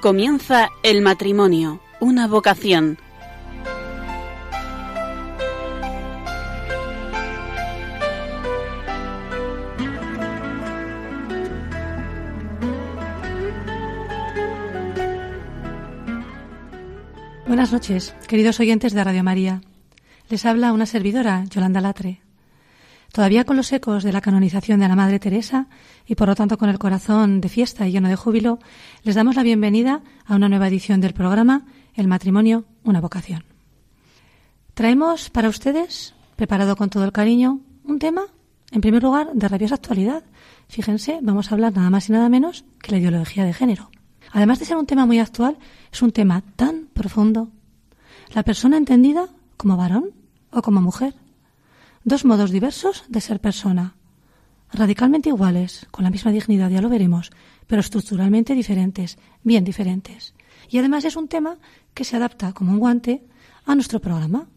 Comienza el matrimonio, una vocación. Buenas noches, queridos oyentes de Radio María. Les habla una servidora, Yolanda Latre. Todavía con los ecos de la canonización de la Madre Teresa y por lo tanto con el corazón de fiesta y lleno de júbilo, les damos la bienvenida a una nueva edición del programa El matrimonio, una vocación. Traemos para ustedes, preparado con todo el cariño, un tema, en primer lugar, de rabiosa actualidad. Fíjense, vamos a hablar nada más y nada menos que la ideología de género. Además de ser un tema muy actual, es un tema tan profundo. La persona entendida como varón o como mujer Dos modos diversos de ser persona, radicalmente iguales, con la misma dignidad, ya lo veremos, pero estructuralmente diferentes, bien diferentes. Y además es un tema que se adapta como un guante a nuestro programa,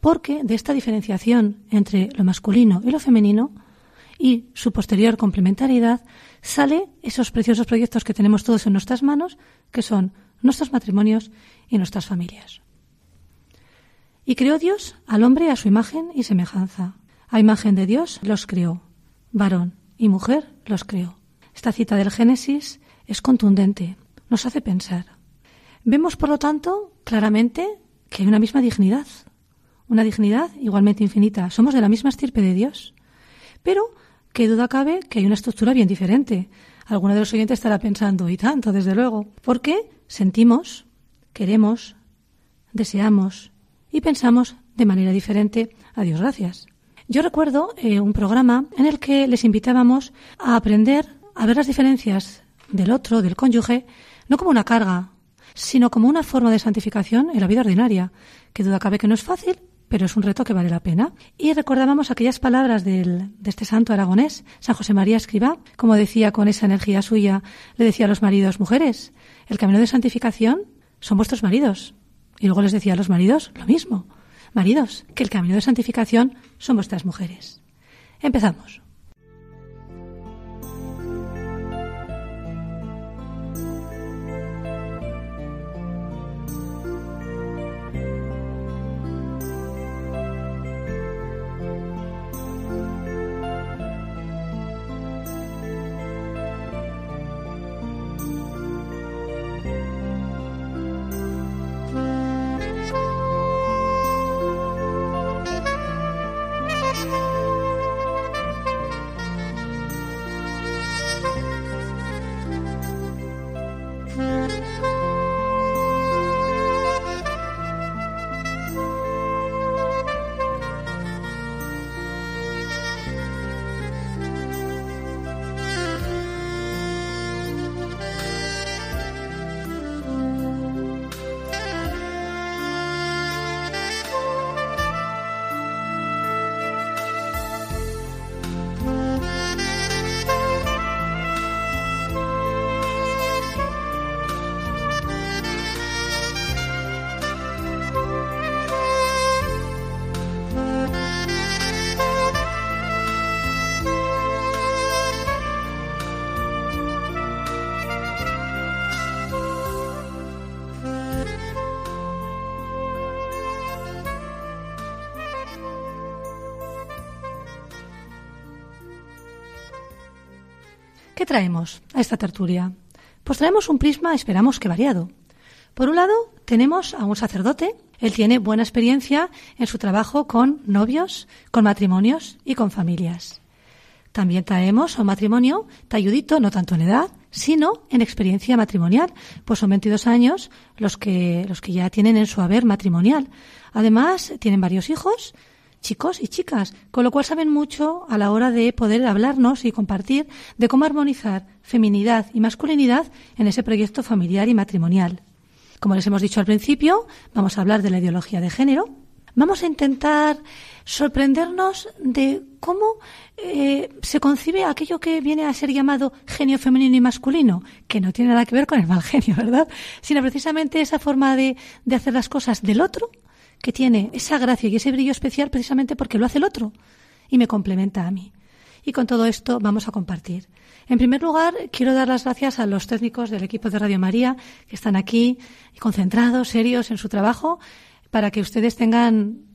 porque de esta diferenciación entre lo masculino y lo femenino y su posterior complementariedad sale esos preciosos proyectos que tenemos todos en nuestras manos, que son nuestros matrimonios y nuestras familias. Y creó Dios al hombre a su imagen y semejanza. A imagen de Dios los creó. Varón y mujer los creó. Esta cita del Génesis es contundente, nos hace pensar. Vemos, por lo tanto, claramente que hay una misma dignidad, una dignidad igualmente infinita. Somos de la misma estirpe de Dios. Pero, qué duda cabe que hay una estructura bien diferente. Alguno de los oyentes estará pensando, y tanto, desde luego, porque sentimos, queremos, deseamos, y pensamos de manera diferente a Dios gracias. Yo recuerdo eh, un programa en el que les invitábamos a aprender a ver las diferencias del otro, del cónyuge, no como una carga, sino como una forma de santificación en la vida ordinaria, que duda cabe que no es fácil, pero es un reto que vale la pena. Y recordábamos aquellas palabras del, de este santo aragonés, San José María Escribá, como decía con esa energía suya, le decía a los maridos, mujeres, el camino de santificación son vuestros maridos, y luego les decía a los maridos lo mismo. Maridos, que el camino de santificación son vuestras mujeres. Empezamos. ¿Qué traemos a esta tertulia? Pues traemos un prisma, esperamos que variado. Por un lado, tenemos a un sacerdote. Él tiene buena experiencia en su trabajo con novios, con matrimonios y con familias. También traemos a un matrimonio talludito, no tanto en edad, sino en experiencia matrimonial, pues son 22 años los que, los que ya tienen en su haber matrimonial. Además, tienen varios hijos, chicos y chicas, con lo cual saben mucho a la hora de poder hablarnos y compartir de cómo armonizar feminidad y masculinidad en ese proyecto familiar y matrimonial. Como les hemos dicho al principio, vamos a hablar de la ideología de género. Vamos a intentar sorprendernos de cómo eh, se concibe aquello que viene a ser llamado genio femenino y masculino, que no tiene nada que ver con el mal genio, ¿verdad? Sino precisamente esa forma de, de hacer las cosas del otro que tiene esa gracia y ese brillo especial precisamente porque lo hace el otro y me complementa a mí. y con todo esto vamos a compartir. En primer lugar, quiero dar las gracias a los técnicos del equipo de Radio María que están aquí concentrados, serios en su trabajo, para que ustedes tengan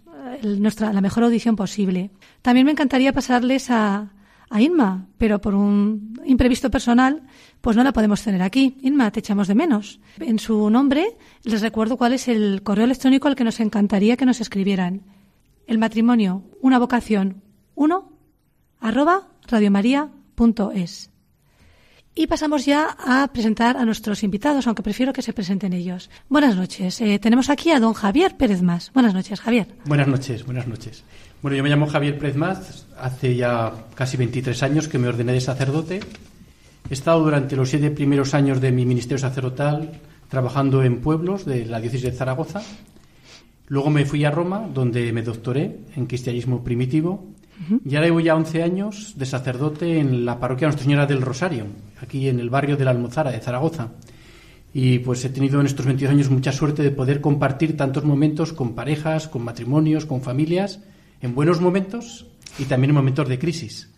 eh, nuestra, la mejor audición posible. También me encantaría pasarles a, a Inma, pero por un imprevisto personal, pues no la podemos tener aquí. Inma, te echamos de menos. En su nombre, les recuerdo cuál es el correo electrónico al que nos encantaría que nos escribieran. El matrimonio, una vocación, uno, arroba radiomaria.es. Y pasamos ya a presentar a nuestros invitados, aunque prefiero que se presenten ellos. Buenas noches. Eh, tenemos aquí a don Javier Pérez Más. Buenas noches, Javier. Buenas noches, buenas noches. Bueno, yo me llamo Javier Pérez Más. Hace ya casi 23 años que me ordené de sacerdote. He estado durante los siete primeros años de mi ministerio sacerdotal trabajando en pueblos de la diócesis de Zaragoza. Luego me fui a Roma, donde me doctoré en cristianismo primitivo y ahora llevo ya 11 años de sacerdote en la parroquia Nuestra Señora del Rosario, aquí en el barrio de la Almozara de Zaragoza. Y pues he tenido en estos 22 años mucha suerte de poder compartir tantos momentos con parejas, con matrimonios, con familias, en buenos momentos y también en momentos de crisis.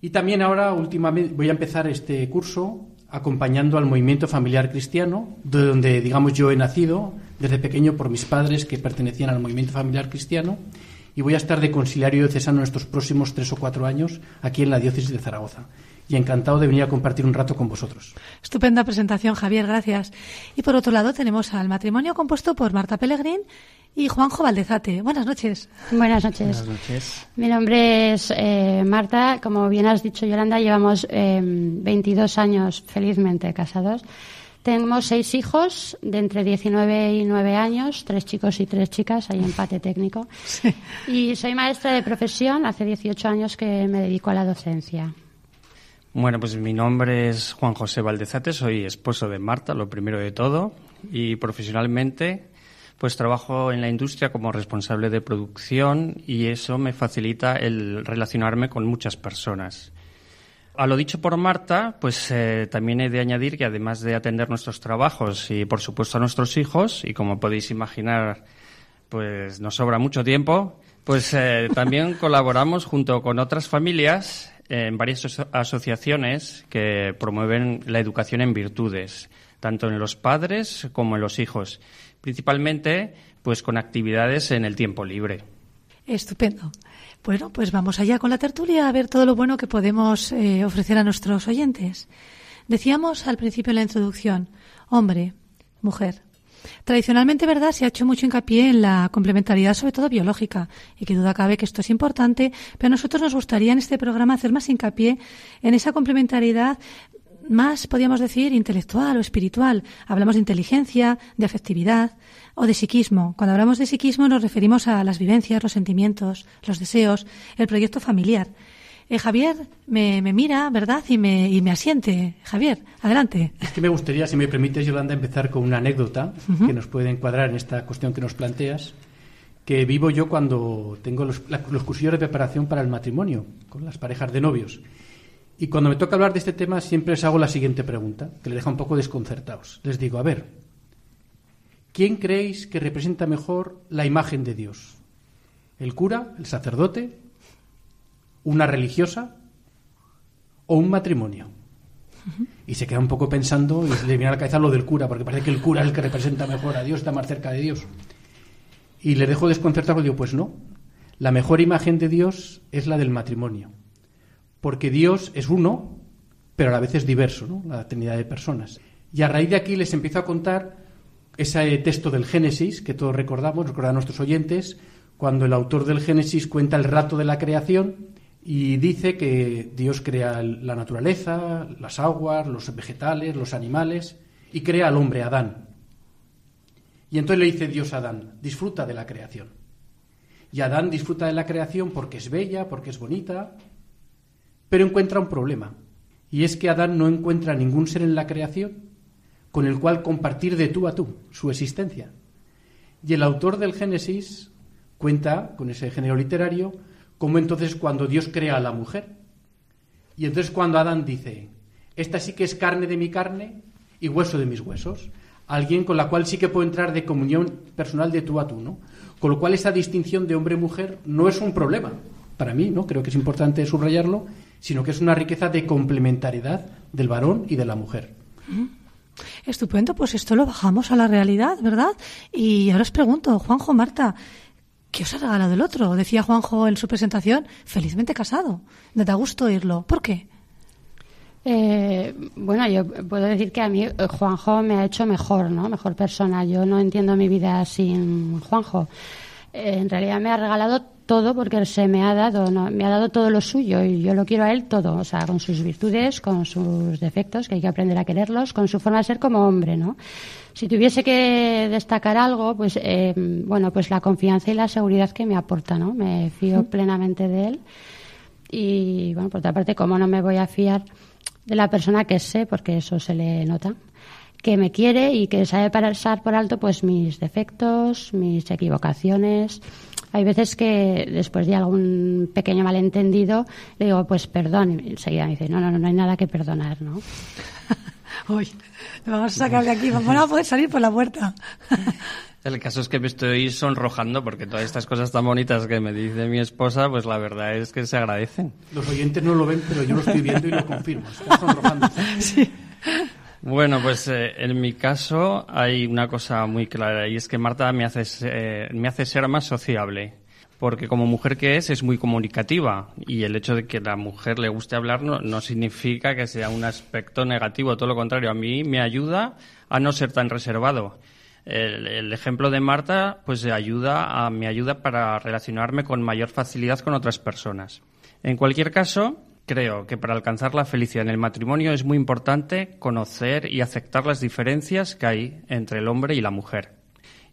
Y también ahora, últimamente, voy a empezar este curso acompañando al movimiento familiar cristiano, de donde, digamos, yo he nacido desde pequeño por mis padres que pertenecían al movimiento familiar cristiano y voy a estar de conciliario diocesano en estos próximos tres o cuatro años aquí en la diócesis de Zaragoza. Y encantado de venir a compartir un rato con vosotros. Estupenda presentación, Javier, gracias. Y por otro lado tenemos al matrimonio compuesto por Marta Pellegrín y Juanjo Valdezate. Buenas noches. Buenas noches. Buenas noches. Mi nombre es eh, Marta. Como bien has dicho, Yolanda, llevamos 22 eh, años felizmente casados. Tenemos seis hijos de entre 19 y 9 años, tres chicos y tres chicas, hay empate técnico. Y soy maestra de profesión, hace 18 años que me dedico a la docencia. Bueno, pues mi nombre es Juan José Valdezate, soy esposo de Marta, lo primero de todo, y profesionalmente pues trabajo en la industria como responsable de producción y eso me facilita el relacionarme con muchas personas. A lo dicho por Marta, pues eh, también he de añadir que además de atender nuestros trabajos y por supuesto a nuestros hijos, y como podéis imaginar, pues nos sobra mucho tiempo, pues eh, también colaboramos junto con otras familias en varias asociaciones que promueven la educación en virtudes, tanto en los padres como en los hijos, principalmente pues con actividades en el tiempo libre. Estupendo. Bueno, pues vamos allá con la tertulia a ver todo lo bueno que podemos eh, ofrecer a nuestros oyentes. Decíamos al principio en la introducción, hombre, mujer. Tradicionalmente, ¿verdad?, se ha hecho mucho hincapié en la complementariedad, sobre todo biológica, y que duda cabe que esto es importante, pero a nosotros nos gustaría en este programa hacer más hincapié en esa complementariedad más, podríamos decir, intelectual o espiritual. Hablamos de inteligencia, de afectividad, o de psiquismo. Cuando hablamos de psiquismo nos referimos a las vivencias, los sentimientos, los deseos, el proyecto familiar. Eh, Javier me, mira, ¿verdad? Y me, y me asiente. Javier, adelante. Es que me gustaría, si me permites, Yolanda, empezar con una anécdota que nos puede encuadrar en esta cuestión que nos planteas, que vivo yo cuando tengo los, los cursillos de preparación para el matrimonio, con las parejas de novios. Y cuando me toca hablar de este tema, siempre les hago la siguiente pregunta, que les deja un poco desconcertados. Les digo, a ver, ¿Quién creéis que representa mejor la imagen de Dios? ¿El cura, el sacerdote, una religiosa o un matrimonio? Y se queda un poco pensando y le viene a la cabeza lo del cura, porque parece que el cura es el que representa mejor a Dios, está más cerca de Dios. Y le dejo desconcertado y digo, pues no, la mejor imagen de Dios es la del matrimonio, porque Dios es uno, pero a la vez es diverso, ¿no? la trinidad de personas. Y a raíz de aquí les empiezo a contar ese texto del Génesis que todos recordamos, recordan nuestros oyentes, cuando el autor del Génesis cuenta el rato de la creación y dice que Dios crea la naturaleza, las aguas, los vegetales, los animales y crea al hombre Adán. Y entonces le dice Dios a Adán, disfruta de la creación. Y Adán disfruta de la creación porque es bella, porque es bonita, pero encuentra un problema. Y es que Adán no encuentra ningún ser en la creación con el cual compartir de tú a tú su existencia. Y el autor del Génesis cuenta, con ese género literario, cómo entonces cuando Dios crea a la mujer, y entonces cuando Adán dice, esta sí que es carne de mi carne y hueso de mis huesos, alguien con la cual sí que puedo entrar de comunión personal de tú a tú, ¿no? Con lo cual esa distinción de hombre-mujer no es un problema, para mí, ¿no? Creo que es importante subrayarlo, sino que es una riqueza de complementariedad del varón y de la mujer. Estupendo, pues esto lo bajamos a la realidad, ¿verdad? Y ahora os pregunto, Juanjo, Marta, ¿qué os ha regalado el otro? Decía Juanjo en su presentación, felizmente casado. Da gusto oírlo. ¿Por qué? Eh, bueno, yo puedo decir que a mí eh, Juanjo me ha hecho mejor, ¿no? Mejor persona. Yo no entiendo mi vida sin Juanjo. Eh, en realidad me ha regalado todo porque se me ha dado, me ha dado todo lo suyo y yo lo quiero a él todo, o sea, con sus virtudes, con sus defectos, que hay que aprender a quererlos, con su forma de ser como hombre, ¿no? Si tuviese que destacar algo, pues, eh, bueno, pues la confianza y la seguridad que me aporta, ¿no? Me fío plenamente de él y, bueno, por otra parte, ¿cómo no me voy a fiar de la persona que sé, porque eso se le nota? que me quiere y que sabe pasar por alto pues mis defectos, mis equivocaciones, hay veces que después de algún pequeño malentendido le digo, pues perdón, y enseguida me dice, no, no, no, no hay nada que perdonar, ¿no? Uy, vamos a sacar de aquí, vamos a poder salir por la puerta. El caso es que me estoy sonrojando porque todas estas cosas tan bonitas que me dice mi esposa, pues la verdad es que se agradecen. Los oyentes no lo ven, pero yo lo estoy viendo y lo confirmo. Está sonrojando. Sí. Bueno, pues eh, en mi caso hay una cosa muy clara y es que Marta me hace, eh, me hace ser más sociable. Porque como mujer que es, es muy comunicativa. Y el hecho de que la mujer le guste hablar no, significa que sea un aspecto negativo. Todo lo contrario, a mí me ayuda a no ser tan reservado. El, el, ejemplo de Marta pues ayuda a, me ayuda para relacionarme con mayor facilidad con otras personas. En cualquier caso, Creo que para alcanzar la felicidad en el matrimonio es muy importante conocer y aceptar las diferencias que hay entre el hombre y la mujer.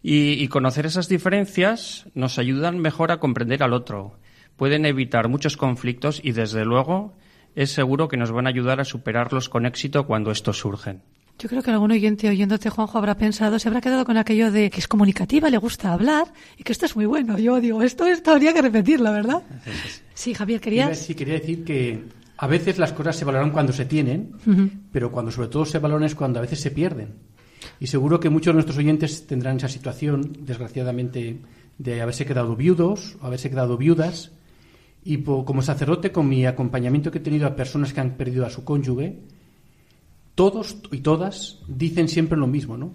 Y, conocer esas diferencias nos ayudan mejor a comprender al otro, pueden evitar muchos conflictos y, desde luego, es seguro que nos van a ayudar a superarlos con éxito cuando estos surgen. Yo creo que algún oyente oyéndote, Juanjo, habrá pensado, se habrá quedado con aquello de que es comunicativa, le gusta hablar y que esto es muy bueno. Yo digo, esto, esto habría que repetirlo, ¿verdad? Sí, Javier, querías. Sí, quería decir que a veces las cosas se valoran cuando se tienen, pero cuando sobre todo se valoran es cuando a veces se pierden. Y seguro que muchos de nuestros oyentes tendrán esa situación, desgraciadamente, de haberse quedado viudos o haberse quedado viudas. Y como sacerdote, con mi acompañamiento que he tenido a personas que han perdido a su cónyuge, todos y todas dicen siempre lo mismo, ¿no?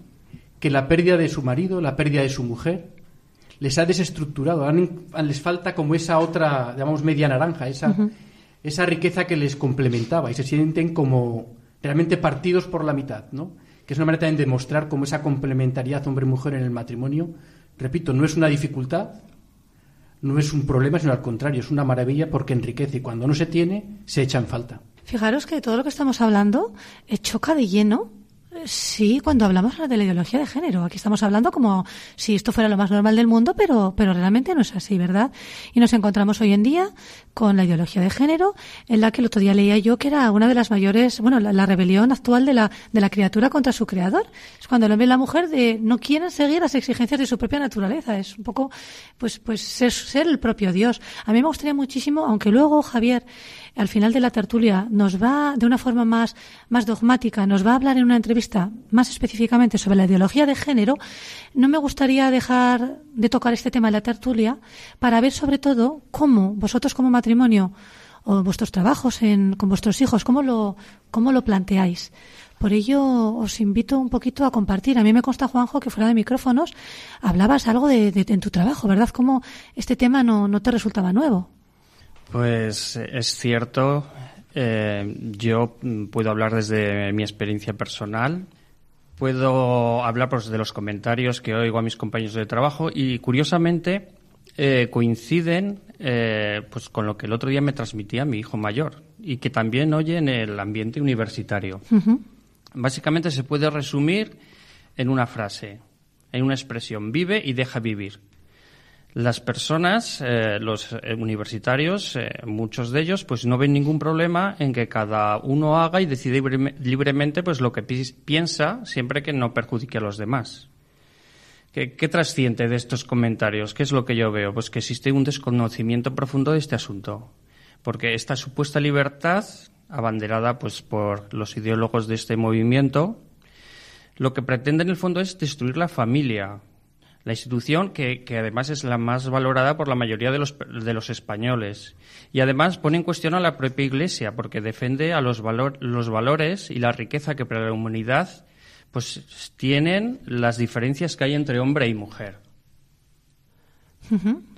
Que la pérdida de su marido, la pérdida de su mujer, les ha desestructurado, les falta como esa otra, llamamos media naranja, esa, esa riqueza que les complementaba y se sienten como realmente partidos por la mitad, ¿no? Que es una manera también de demostrar cómo esa complementariedad hombre-mujer en el matrimonio, repito, no es una dificultad, no es un problema, sino al contrario, es una maravilla porque enriquece y cuando no se tiene, se echa en falta. Fijaros que todo lo que estamos hablando eh, choca de lleno Sí, cuando hablamos de la ideología de género, aquí estamos hablando como si esto fuera lo más normal del mundo, pero, pero realmente no es así, ¿verdad? Y nos encontramos hoy en día con la ideología de género, en la que el otro día leía yo que era una de las mayores, bueno, la, rebelión actual de la, de la criatura contra su creador. Es cuando el hombre y la mujer de, no quieren seguir las exigencias de su propia naturaleza. Es un poco, pues, pues ser, ser el propio Dios. A mí me gustaría muchísimo, aunque luego Javier, al final de la tertulia, nos va de una forma más, más dogmática, nos va a hablar en una entrevista más específicamente sobre la ideología de género, no me gustaría dejar de tocar este tema en la tertulia para ver sobre todo cómo vosotros como matrimonio o vuestros trabajos en, con vuestros hijos, cómo lo, cómo lo planteáis. Por ello os invito un poquito a compartir. A mí me consta, Juanjo, que fuera de micrófonos hablabas algo de, en tu trabajo, ¿verdad? Cómo este tema no, no te resultaba nuevo. Pues es cierto. Eh, yo puedo hablar desde mi experiencia personal. Puedo hablar pues, de los comentarios que oigo a mis compañeros de trabajo y, curiosamente, eh, coinciden eh, pues, con lo que el otro día me transmitía mi hijo mayor y que también oye en el ambiente universitario. Básicamente se puede resumir en una frase, en una expresión, vive y deja vivir. Las personas, eh, los eh, universitarios, eh, muchos de ellos, pues no ven ningún problema en que cada uno haga y decida libremente pues lo que piensa, siempre que no perjudique a los demás. ¿Qué, ¿Qué trasciende de estos comentarios? ¿Qué es lo que yo veo? Pues que existe un desconocimiento profundo de este asunto. Porque esta supuesta libertad, abanderada pues por los ideólogos de este movimiento, lo que pretende en el fondo es destruir la familia, La institución que, además es la más valorada por la mayoría de los, de los españoles. Y además pone en cuestión a la propia Iglesia porque defiende a los, valor, los valores y la riqueza que para la humanidad pues tienen las diferencias que hay entre hombre y mujer.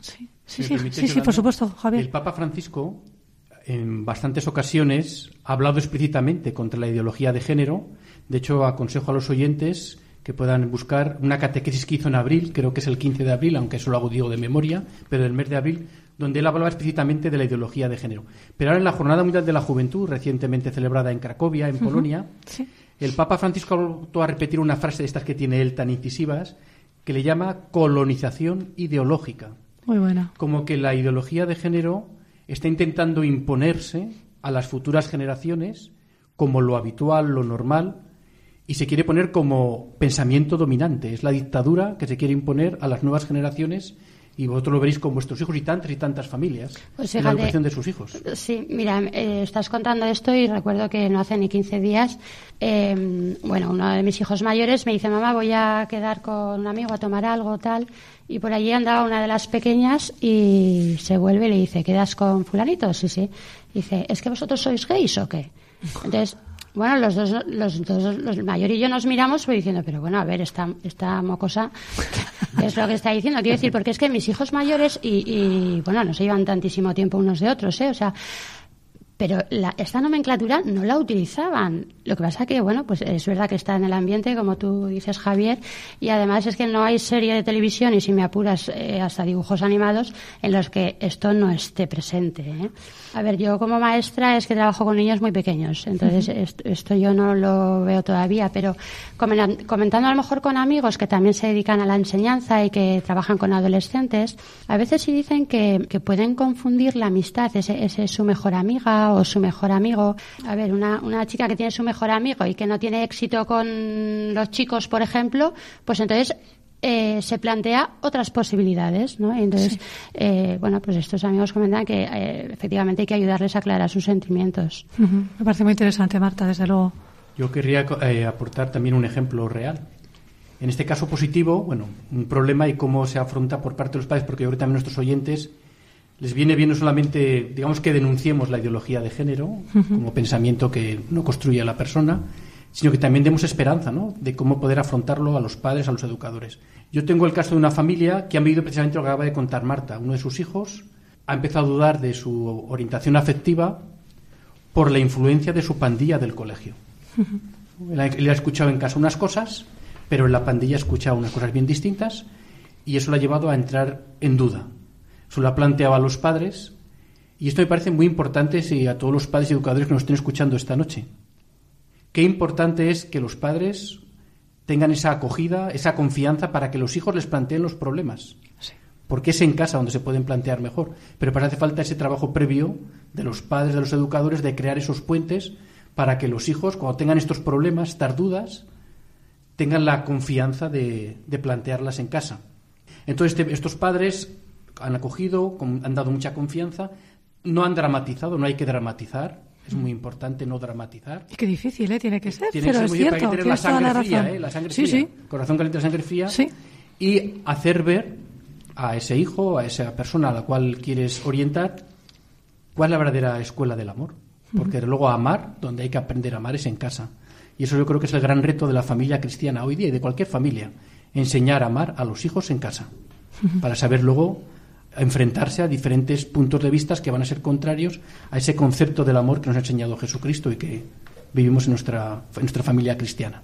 Sí, sí, sí, sí, por supuesto, Javier. El Papa Francisco en bastantes ocasiones ha hablado explícitamente contra la ideología de género. De hecho, aconsejo a los oyentes que puedan buscar una catequesis que hizo en abril, creo que es el 15 de abril, aunque eso lo hago digo de memoria, pero del mes de abril, donde él hablaba explícitamente de la ideología de género. Pero ahora en la Jornada Mundial de la Juventud, recientemente celebrada en Cracovia, en Polonia, el Papa Francisco ha vuelto a repetir una frase de estas que tiene él tan incisivas, que le llama colonización ideológica. Muy buena. Como que la ideología de género está intentando imponerse a las futuras generaciones como lo habitual, lo normal, y se quiere poner como pensamiento dominante. Es la dictadura que se quiere imponer a las nuevas generaciones y vosotros lo veréis con vuestros hijos y tantas y tantas familias pues en la educación de sus hijos. Sí, mira, eh, estás contando esto y recuerdo que no hace ni 15 días, eh, bueno, uno de mis hijos mayores me dice, mamá, voy a quedar con un amigo a tomar algo, tal, y por allí andaba una de las pequeñas y se vuelve y le dice, ¿quedas con fulanito? Sí, sí. Dice, ¿es que vosotros sois gays o qué? Entonces, bueno, los dos, los dos, los mayor y yo nos miramos pues diciendo, pero bueno, a ver, esta, esta mocosa, ¿qué es lo que está diciendo? Quiero decir, porque es que mis hijos mayores y, y bueno, no se llevan tantísimo tiempo unos de otros, ¿eh? O sea, pero esta nomenclatura no la utilizaban. Lo que pasa que, bueno, pues es verdad que está en el ambiente, como tú dices, Javier, y además es que no hay serie de televisión, y si me apuras, eh, hasta dibujos animados, en los que esto no esté presente. ¿eh? A ver, yo como maestra es que trabajo con niños muy pequeños, entonces esto, yo no lo veo todavía, pero comentando a lo mejor con amigos que también se dedican a la enseñanza y que trabajan con adolescentes, a veces sí dicen que, que pueden confundir la amistad, ese, ese es su mejor amiga o su mejor amigo. A ver, una, una chica que tiene su mejor amigo y que no tiene éxito con los chicos, por ejemplo, pues entonces eh, se plantea otras posibilidades, ¿no? Entonces, eh, bueno, pues estos amigos comentan que eh, efectivamente hay que ayudarles a aclarar sus sentimientos. Me parece muy interesante, Marta, desde luego. Yo querría aportar también un ejemplo real. En este caso positivo, bueno, un problema y cómo se afronta por parte de los padres, porque yo creo que también nuestros oyentes les viene bien no solamente, digamos, que denunciemos la ideología de género como pensamiento que no construye a la persona, sino que también demos esperanza, ¿no? De cómo poder afrontarlo a los padres, a los educadores. Yo tengo el caso de una familia que ha vivido precisamente lo que acaba de contar Marta. Uno de sus hijos ha empezado a dudar de su orientación afectiva por la influencia de su pandilla del colegio. él, ha, él ha escuchado en casa unas cosas, pero en la pandilla ha escuchado unas cosas bien distintas y eso le ha llevado a entrar en duda se lo ha planteado a los padres y esto me parece muy importante si a todos los padres y educadores que nos estén escuchando esta noche. Qué importante es que los padres tengan esa acogida, esa confianza para que los hijos les planteen los problemas. Porque es en casa donde se pueden plantear mejor. Pero para hace falta ese trabajo previo de los padres, de los educadores, de crear esos puentes para que los hijos, cuando tengan estos problemas, estas dudas, tengan la confianza de, plantearlas en casa. Entonces, este, estos padres han acogido, han dado mucha confianza, no han dramatizado, no hay que dramatizar. Es muy importante no dramatizar. Y qué difícil, ¿eh? Tiene que ser, pero es cierto. Hay que tener la sangre fría, ¿eh? La sangre sí, fría. Corazón caliente, sangre fría. Sí. Y hacer ver a ese hijo, a esa persona a la cual quieres orientar, cuál es la verdadera escuela del amor. Porque luego amar, donde hay que aprender a amar, es en casa. Y eso yo creo que es el gran reto de la familia cristiana hoy día y de cualquier familia. Enseñar a amar a los hijos en casa. Para saber luego enfrentarse a diferentes puntos de vista que van a ser contrarios a ese concepto del amor que nos ha enseñado Jesucristo y que vivimos en nuestra, en nuestra familia cristiana.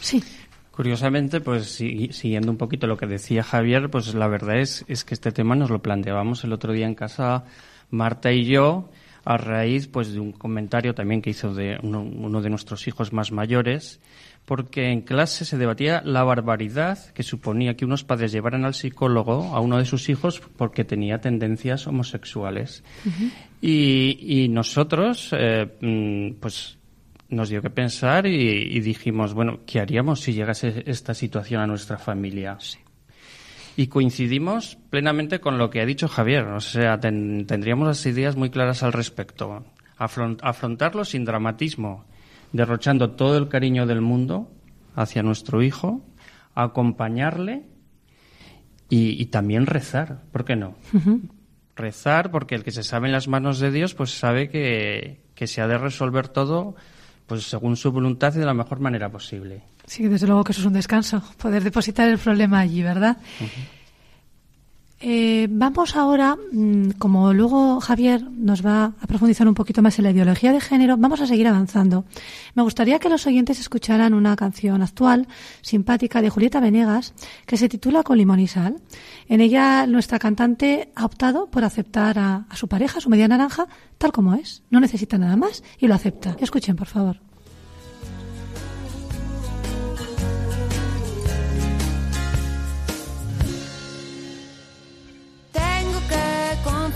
Sí. Curiosamente, pues siguiendo un poquito lo que decía Javier, pues la verdad es, es que este tema nos lo planteábamos el otro día en casa Marta y yo a raíz pues de un comentario también que hizo de uno, uno de nuestros hijos más mayores porque en clase se debatía la barbaridad que suponía que unos padres llevaran al psicólogo a uno de sus hijos porque tenía tendencias homosexuales. y, nosotros, eh, mm, pues, nos dio que pensar y, dijimos, bueno, ¿qué haríamos si llegase esta situación a nuestra familia? Y coincidimos plenamente con lo que ha dicho Javier. O sea, tendríamos las ideas muy claras al respecto. afrontarlo sin dramatismo derrochando todo el cariño del mundo hacia nuestro hijo, acompañarle y, también rezar, ¿por qué no? Rezar porque el que se sabe en las manos de Dios pues sabe que, se ha de resolver todo pues según su voluntad y de la mejor manera posible. Sí, desde luego que eso es un descanso, poder depositar el problema allí, ¿verdad? Eh, vamos ahora, mm, como luego Javier nos va a profundizar un poquito más en la ideología de género, vamos a seguir avanzando. Me gustaría que los oyentes escucharan una canción actual, simpática, de Julieta Venegas, que se titula Con limón y sal. En ella nuestra cantante ha optado por aceptar a, a su pareja, su media naranja, tal como es. No necesita nada más y lo acepta. Escuchen, por favor.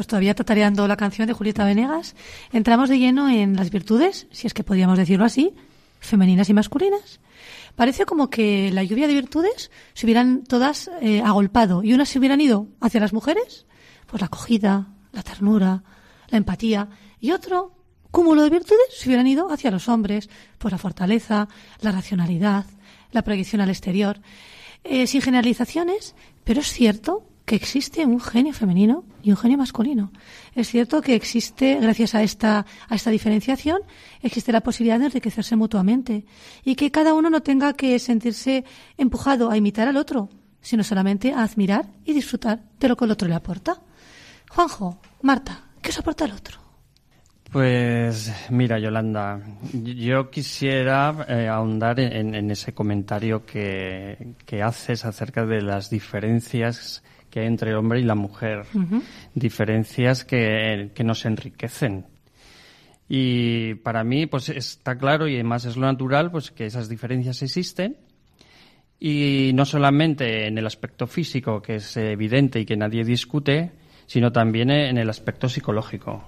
Pues todavía tatareando la canción de Julieta Venegas, entramos de lleno en las virtudes, si es que podíamos decirlo así, femeninas y masculinas. Parece como que la lluvia de virtudes se hubieran todas eh, agolpado y unas se hubieran ido hacia las mujeres, pues la acogida, la ternura, la empatía, y otro cúmulo de virtudes se hubieran ido hacia los hombres, pues la fortaleza, la racionalidad, la proyección al exterior. Eh, sin generalizaciones, pero es cierto que existe un genio femenino y un genio masculino. Es cierto que existe, gracias a esta, a esta diferenciación, existe la posibilidad de enriquecerse mutuamente y que cada uno no tenga que sentirse empujado a imitar al otro, sino solamente a admirar y disfrutar de lo que el otro le aporta. Juanjo, Marta, ¿qué os aporta el otro? Pues mira, Yolanda, yo quisiera eh, ahondar en, ese comentario que, que haces acerca de las diferencias que hay entre el hombre y la mujer. Diferencias que, que, nos enriquecen. Y para mí, pues está claro y además es lo natural, pues que esas diferencias existen. Y no solamente en el aspecto físico, que es evidente y que nadie discute, sino también en el aspecto psicológico.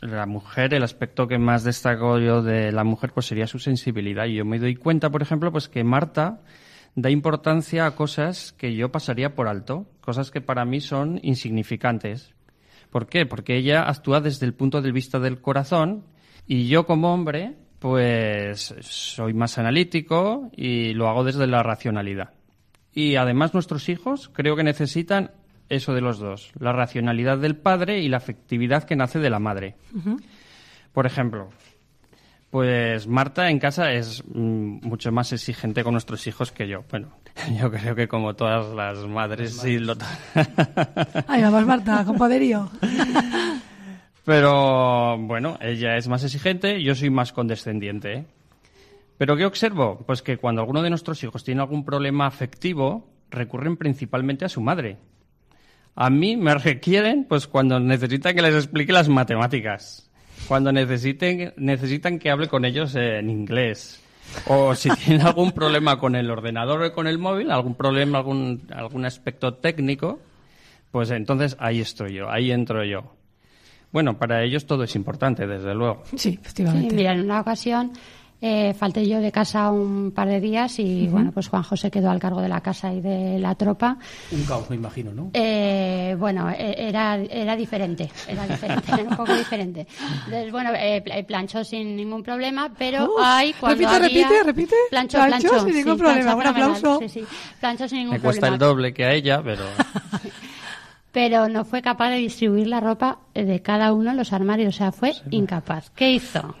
La mujer, el aspecto que más destaco yo de la mujer, pues sería su sensibilidad. Y yo me doy cuenta, por ejemplo, pues que Marta, da importancia a cosas que yo pasaría por alto, cosas que para mí son insignificantes. ¿Por qué? Porque ella actúa desde el punto de vista del corazón y yo como hombre pues soy más analítico y lo hago desde la racionalidad. Y además nuestros hijos creo que necesitan eso de los dos, la racionalidad del padre y la afectividad que nace de la madre. Por ejemplo, pues Marta en casa es mm, mucho más exigente con nuestros hijos que yo. Bueno, yo creo que como todas las madres, sí lo... Ahí vamos Marta, con poderío. Pero bueno, ella es más exigente, yo soy más condescendiente. ¿eh? ¿Pero qué observo? Pues que cuando alguno de nuestros hijos tiene algún problema afectivo, recurren principalmente a su madre. A mí me requieren pues cuando necesitan que les explique las matemáticas cuando necesiten, necesitan que hable con ellos en inglés. O si tienen algún problema con el ordenador o con el móvil, algún problema, algún, algún aspecto técnico, pues entonces ahí estoy yo, ahí entro yo. Bueno, para ellos todo es importante, desde luego. Sí, efectivamente. mira, en una ocasión Eh, falté yo de casa un par de días y bueno, pues Juan José quedó al cargo de la casa y de la tropa. Un caos, me imagino, ¿no? Eh, bueno, e, era, era diferente, era diferente, era un poco diferente. Entonces, bueno, eh, planchó sin ningún problema, pero hay cuando repite, había... repite, repite. Planchó, planchó, sin ningún problema, un aplauso. Sí, sí, planchó sin ningún Me cuesta el doble que a ella, pero... pero no fue capaz de distribuir la ropa de cada uno en los armarios, o sea, fue incapaz. ¿Qué hizo?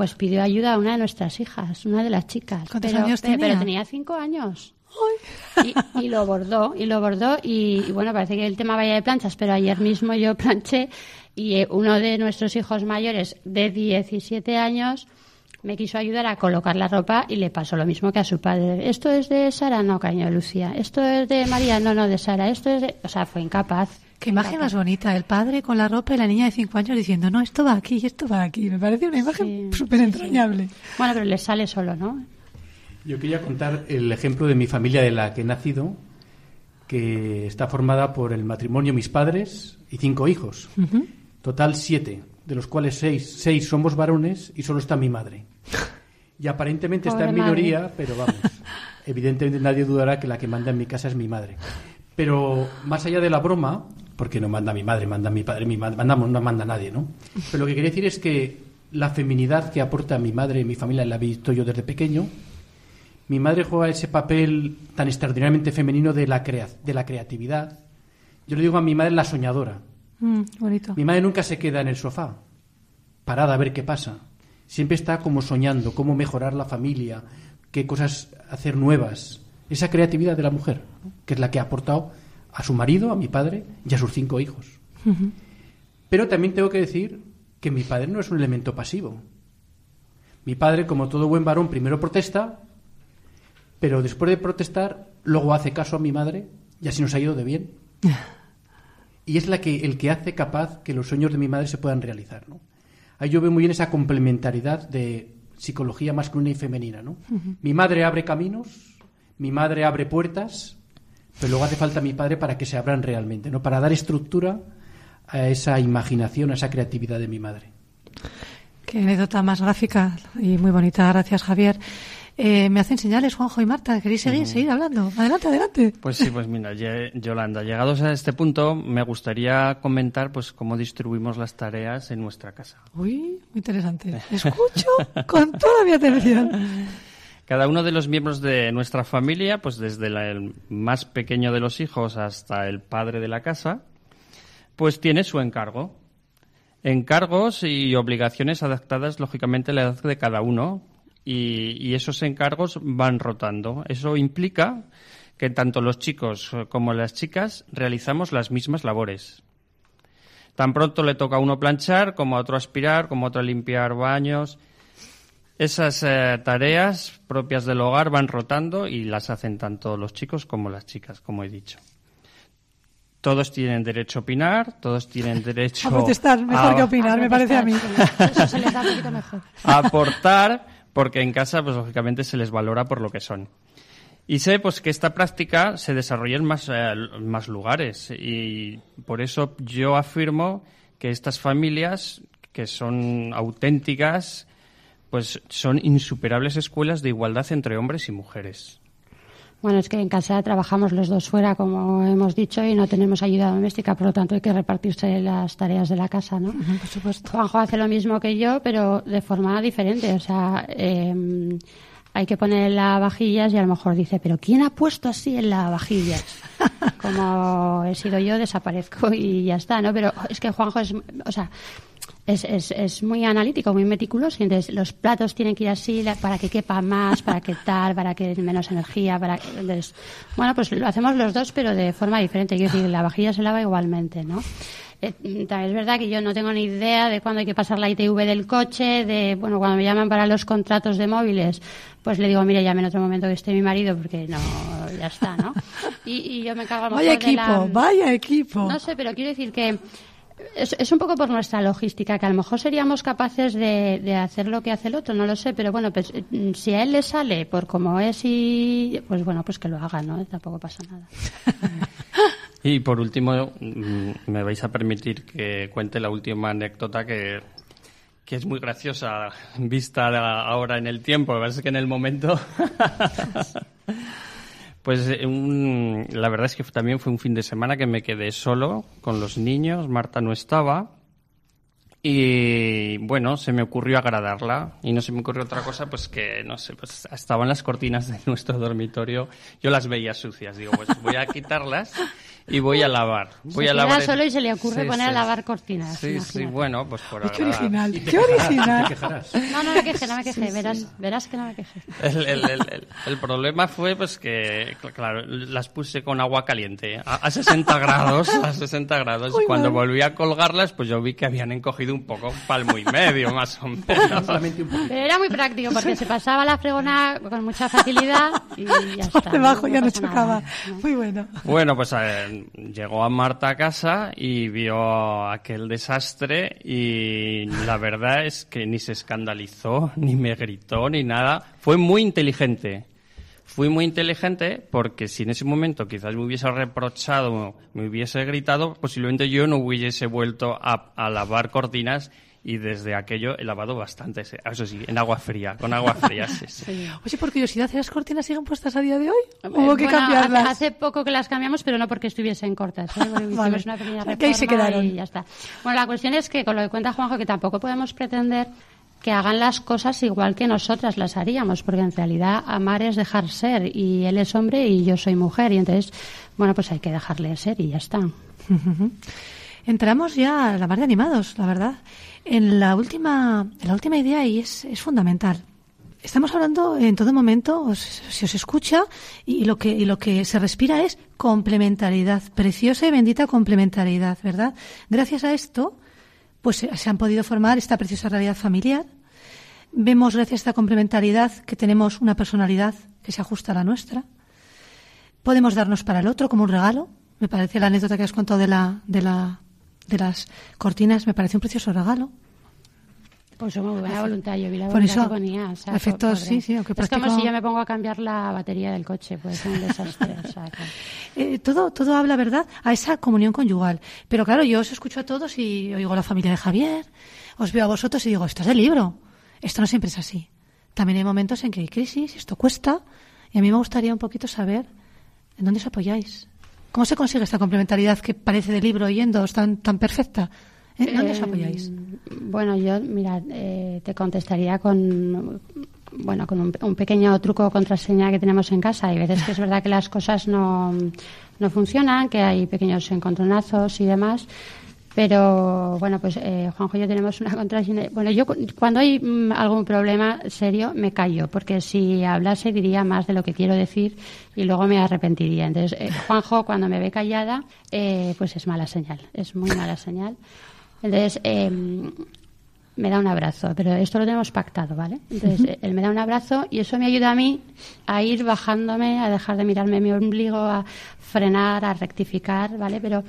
Pues pidió ayuda a una de nuestras hijas, una de las chicas. ¿Cuántos pero, años tenía? Pero tenía cinco años. Y, y, lo bordó, y lo bordó, y, y, bueno, parece que el tema vaya de planchas, pero ayer mismo yo planché y eh, uno de nuestros hijos mayores de 17 años me quiso ayudar a colocar la ropa y le pasó lo mismo que a su padre. ¿Esto es de Sara? No, caño, Lucía. ¿Esto es de María? No, no, de Sara. ¿Esto es de...? O sea, fue incapaz. Qué imagen más bonita, el padre con la ropa y la niña de cinco años diciendo, no, esto va aquí y esto va aquí. Me parece una imagen súper sí, entrañable. sí. Bueno, pero le sale solo, ¿no? Yo quería contar el ejemplo de mi familia de la que he nacido, que está formada por el matrimonio mis padres y cinco hijos. Total siete, de los cuales seis, seis somos varones y solo está mi madre. Y aparentemente está en minoría, pero vamos, evidentemente nadie dudará que la que manda en mi casa es mi madre. Pero más allá de la broma, porque no manda mi madre, manda mi padre, mi madre, mandamos, no manda nadie, ¿no? Pero lo que quería decir es que la feminidad que aporta mi madre y mi familia la he visto yo desde pequeño. Mi madre juega ese papel tan extraordinariamente femenino de la, crea de la creatividad. Yo le digo a mi madre la soñadora. Mm, bonito. Mi madre nunca se queda en el sofá, parada a ver qué pasa. Siempre está como soñando, cómo mejorar la familia, qué cosas hacer nuevas. Esa creatividad de la mujer, ¿no? que es la que ha aportado a su marido, a mi padre y a sus cinco hijos. Pero también tengo que decir que mi padre no es un elemento pasivo. Mi padre, como todo buen varón, primero protesta, pero después de protestar, luego hace caso a mi madre y así nos ha ido de bien. Y es la que, el que hace capaz que los sueños de mi madre se puedan realizar. ¿no? Ahí yo veo muy bien esa complementariedad de psicología masculina y femenina. ¿no? Mi madre abre caminos, mi madre abre puertas, pero luego hace falta mi padre para que se abran realmente, ¿no? para dar estructura a esa imaginación, a esa creatividad de mi madre. Qué anécdota más gráfica y muy bonita. Gracias, Javier. Eh, me hacen señales, Juanjo y Marta. ¿Queréis seguir, seguir hablando? Adelante, adelante. Pues sí, pues mira, Yolanda, llegados a este punto, me gustaría comentar pues cómo distribuimos las tareas en nuestra casa. Uy, muy interesante. Escucho con toda mi atención. Cada uno de los miembros de nuestra familia, pues desde el más pequeño de los hijos hasta el padre de la casa, pues tiene su encargo. Encargos y obligaciones adaptadas, lógicamente, a la edad de cada uno. Y, y esos encargos van rotando. Eso implica que tanto los chicos como las chicas realizamos las mismas labores. Tan pronto le toca a uno planchar, como a otro aspirar, como a otro limpiar baños. Esas eh, tareas propias del hogar van rotando y las hacen tanto los chicos como las chicas, como he dicho. Todos tienen derecho a opinar, todos tienen derecho A protestar, mejor a- que opinar, me parece a mí. Eso se les da un poquito mejor. a aportar, porque en casa, pues lógicamente se les valora por lo que son. Y sé pues que esta práctica se desarrolla en más, eh, más lugares y por eso yo afirmo que estas familias, que son auténticas, pues son insuperables escuelas de igualdad entre hombres y mujeres. Bueno, es que en casa trabajamos los dos fuera, como hemos dicho, y no tenemos ayuda doméstica, por lo tanto hay que repartirse las tareas de la casa, ¿no? Por supuesto. Juanjo hace lo mismo que yo, pero de forma diferente. O sea, eh, hay que poner lavavajillas y a lo mejor dice, pero ¿quién ha puesto así en lavavajillas? Como he sido yo, desaparezco y ya está, ¿no? Pero es que Juanjo es, o sea, es, es, es muy analítico, muy meticuloso. y Entonces, los platos tienen que ir así la- para que quepa más, para que tal, para que menos energía, para que... entonces, bueno, pues lo hacemos los dos, pero de forma diferente. Quiero decir, la vajilla se lava igualmente, ¿no? Eh, es verdad que yo no tengo ni idea de cuándo hay que pasar la ITV del coche, de, bueno, cuando me llaman para los contratos de móviles, pues le digo, mire, llame en otro momento que esté mi marido, porque no, ya está, ¿no? Y, y yo me encargo a lo Vaya mejor de la- equipo, vaya equipo. no sé, pero quiero decir que es, es un poco por nuestra logística, que a lo mejor seríamos capaces de, de hacer lo que hace el otro, no lo sé, pero bueno, pues mm, si a él le sale por como es y pues bueno, pues que lo haga, ¿no? Tampoco pasa nada. Y por último, mm, me vais a permitir que cuente la última anécdota que, que es muy graciosa vista ahora en el tiempo, pasa es que en el momento... pues eh, la verdad es que también fue un fin de semana que me quedé solo con los niños, Marta no estaba y bueno, se me ocurrió agradarla y no se me ocurrió otra cosa, pues que no sé, pues estaban las cortinas de nuestro dormitorio, yo las veía sucias, digo, pues voy a quitarlas y voy a lavar. Voy se a lavar. solo y se le ocurre poner a lavar cortinas. Sí, sí, bueno, pues por Qué original, qué original. No, no me queje, no me queje, verás, verás que no me queje. El, el, el, el, problema fue pues que, claro, las puse con agua caliente a, a 60 grados, a 60 grados. y cuando volví a colgarlas, pues yo vi que habían encogido un poco, un palmo y medio más o menos. Pero era muy práctico porque se pasaba la fregona con mucha facilidad y ya está. Debajo ya no chocaba. Muy bueno. Bueno, pues ver, llegó a Marta a casa y vio aquel desastre y la verdad es que ni se escandalizó, ni me gritó, ni nada. Fue muy inteligente. Fui muy inteligente porque si en ese momento quizás me hubiese reprochado, me hubiese gritado, posiblemente yo no hubiese vuelto a, a lavar cortinas y desde aquello he lavado bastante, eso sí, en agua fría, con agua fría, sí, Oye, por curiosidad, ¿las cortinas siguen puestas a día de hoy? ¿Hubo que cambiarlas? Hace, poco que las cambiamos, pero no porque estuviesen cortas. ¿eh? una pequeña ahí se quedaron. y ya está. Bueno, la cuestión es que, con lo que cuenta Juanjo, que tampoco podemos pretender que hagan las cosas igual que nosotras las haríamos, porque en realidad amar es dejar ser, y él es hombre y yo soy mujer, y entonces, bueno, pues hay que dejarle ser y ya está. Entramos ya a la mar de animados, la verdad en la última, en la última idea y es, es fundamental. Estamos hablando en todo momento, si os escucha, y, lo que, y lo que se respira es complementariedad, preciosa y bendita complementariedad, ¿verdad? Gracias a esto, pues se han podido formar esta preciosa realidad familiar. Vemos, gracias a esta complementariedad, que tenemos una personalidad que se ajusta a la nuestra. Podemos darnos para el otro como un regalo. Me parece la anécdota que has contado de la, de la de las cortinas me parece un precioso regalo. Pues muy buena voluntad, yo vi la por eso, que ponía. O sea, efectos, sí, sí, aunque Es como si yo me pongo a cambiar la batería del coche, pues es un desastre. o sea, eh, todo, todo habla, ¿verdad?, a esa comunión conyugal. Pero claro, yo os escucho a todos y oigo a la familia de Javier, os veo a vosotros y digo, esto es el libro. Esto no siempre es así. También hay momentos en que hay crisis, esto cuesta, y a mí me gustaría un poquito saber en dónde os apoyáis. ¿Cómo se consigue esta complementariedad que parece de libro oyendo tan, tan perfecta? ¿En dónde os eh, apoyáis? Bueno, yo, mira, eh, te contestaría con bueno, con un, pequeño truco o contraseña que tenemos en casa. Hay veces que es verdad que las cosas no, no funcionan, que hay pequeños encontronazos y demás. Pero bueno, pues eh, Juanjo y yo tenemos una contraseña. Bueno, yo cuando hay mm, algún problema serio me callo, porque si hablase diría más de lo que quiero decir y luego me arrepentiría. Entonces, eh, Juanjo, cuando me ve callada, eh, pues es mala señal, es muy mala señal. Entonces, em, me da un abrazo, pero esto lo tenemos pactado, ¿vale? Entonces, él me da un abrazo y eso me ayuda a mí a ir bajándome, a dejar de mirarme mi ombligo, a frenar, a rectificar, ¿vale? Pero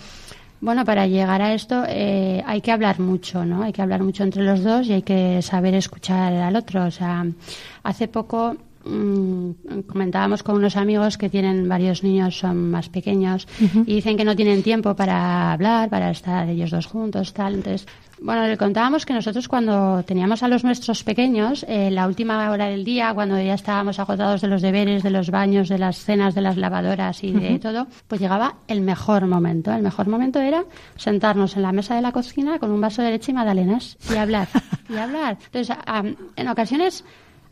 bueno, para llegar a esto eh, hay que hablar mucho, ¿no? Hay que hablar mucho entre los dos y hay que saber escuchar al otro. O sea, hace poco mm, comentábamos con unos amigos que tienen varios niños, son más pequeños, y dicen que no tienen tiempo para hablar, para estar ellos dos juntos, tal. Entonces, bueno, le contábamos que nosotros cuando teníamos a los nuestros pequeños, eh, la última hora del día, cuando ya estábamos agotados de los deberes, de los baños, de las cenas, de las lavadoras y de todo, pues llegaba el mejor momento. El mejor momento era sentarnos en la mesa de la cocina con un vaso de leche y magdalenas y hablar, y hablar. Entonces, en ocasiones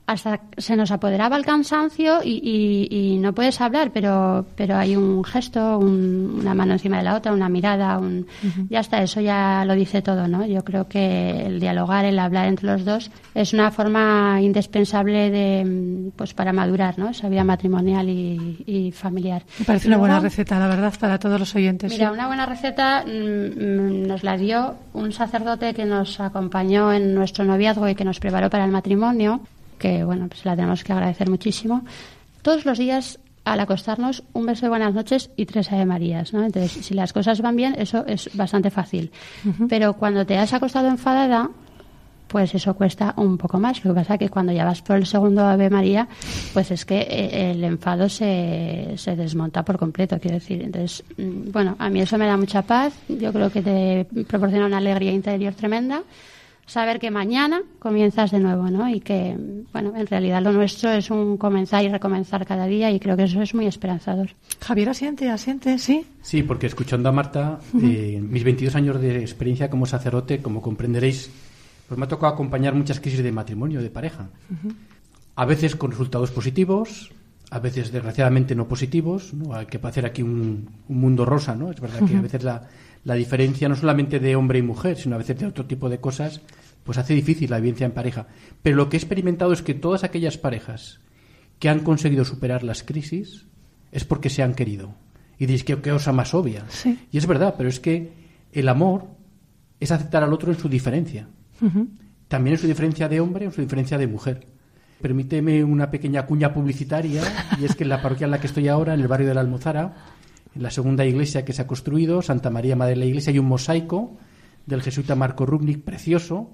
hasta se nos apoderaba el cansancio y, no puedes hablar, pero, pero hay un gesto, una mano encima de la otra, una mirada, un, ya está, eso ya lo dice todo, ¿no? Yo creo que el dialogar, el hablar entre los dos es una forma indispensable de, pues para madurar, ¿no? Esa vida matrimonial y, familiar. Me parece una buena receta, la verdad, para todos los oyentes. Mira, una buena receta mm, mm, nos la dio un sacerdote que nos acompañó en nuestro noviazgo y que nos preparó para el matrimonio que bueno, pues la tenemos que agradecer muchísimo. Todos los días al acostarnos un beso de buenas noches y tres Ave Marías, ¿no? Entonces, si las cosas van bien, eso es bastante fácil. Pero cuando te has acostado enfadada, pues eso cuesta un poco más. Lo que pasa es que cuando ya vas por el segundo Ave María, pues es que eh, el enfado se, se desmonta por completo, quiero decir. Entonces, mm, bueno, a mí eso me da mucha paz. Yo creo que te proporciona una alegría interior tremenda saber que mañana comienzas de nuevo, ¿no? Y que, bueno, en realidad lo nuestro es un comenzar y recomenzar cada día y creo que eso es muy esperanzador. Javier, asiente, asiente, ¿sí? Sí, porque escuchando a Marta, eh, mis 22 años de experiencia como sacerdote, como comprenderéis, pues me ha tocado acompañar muchas crisis de matrimonio, de pareja. A veces con resultados positivos, a veces desgraciadamente no positivos, ¿no? Hay que hacer aquí un, mundo rosa, ¿no? Es verdad que a veces la, la, diferencia no solamente de hombre y mujer, sino a veces de otro tipo de cosas, pues hace difícil la vivencia en pareja. Pero lo que he experimentado es que todas aquellas parejas que han conseguido superar las crisis es porque se han querido. Y diréis, qué, qué cosa más obvia. Y es verdad, pero es que el amor es aceptar al otro en su diferencia. También en su diferencia de hombre, en su diferencia de mujer. Permíteme una pequeña cuña publicitaria, y es que en la parroquia en la que estoy ahora, en el barrio de la Almozara, la segunda iglesia que se ha construido, Santa María Madre de la Iglesia, hay un mosaico del jesuita Marco Rubnik precioso,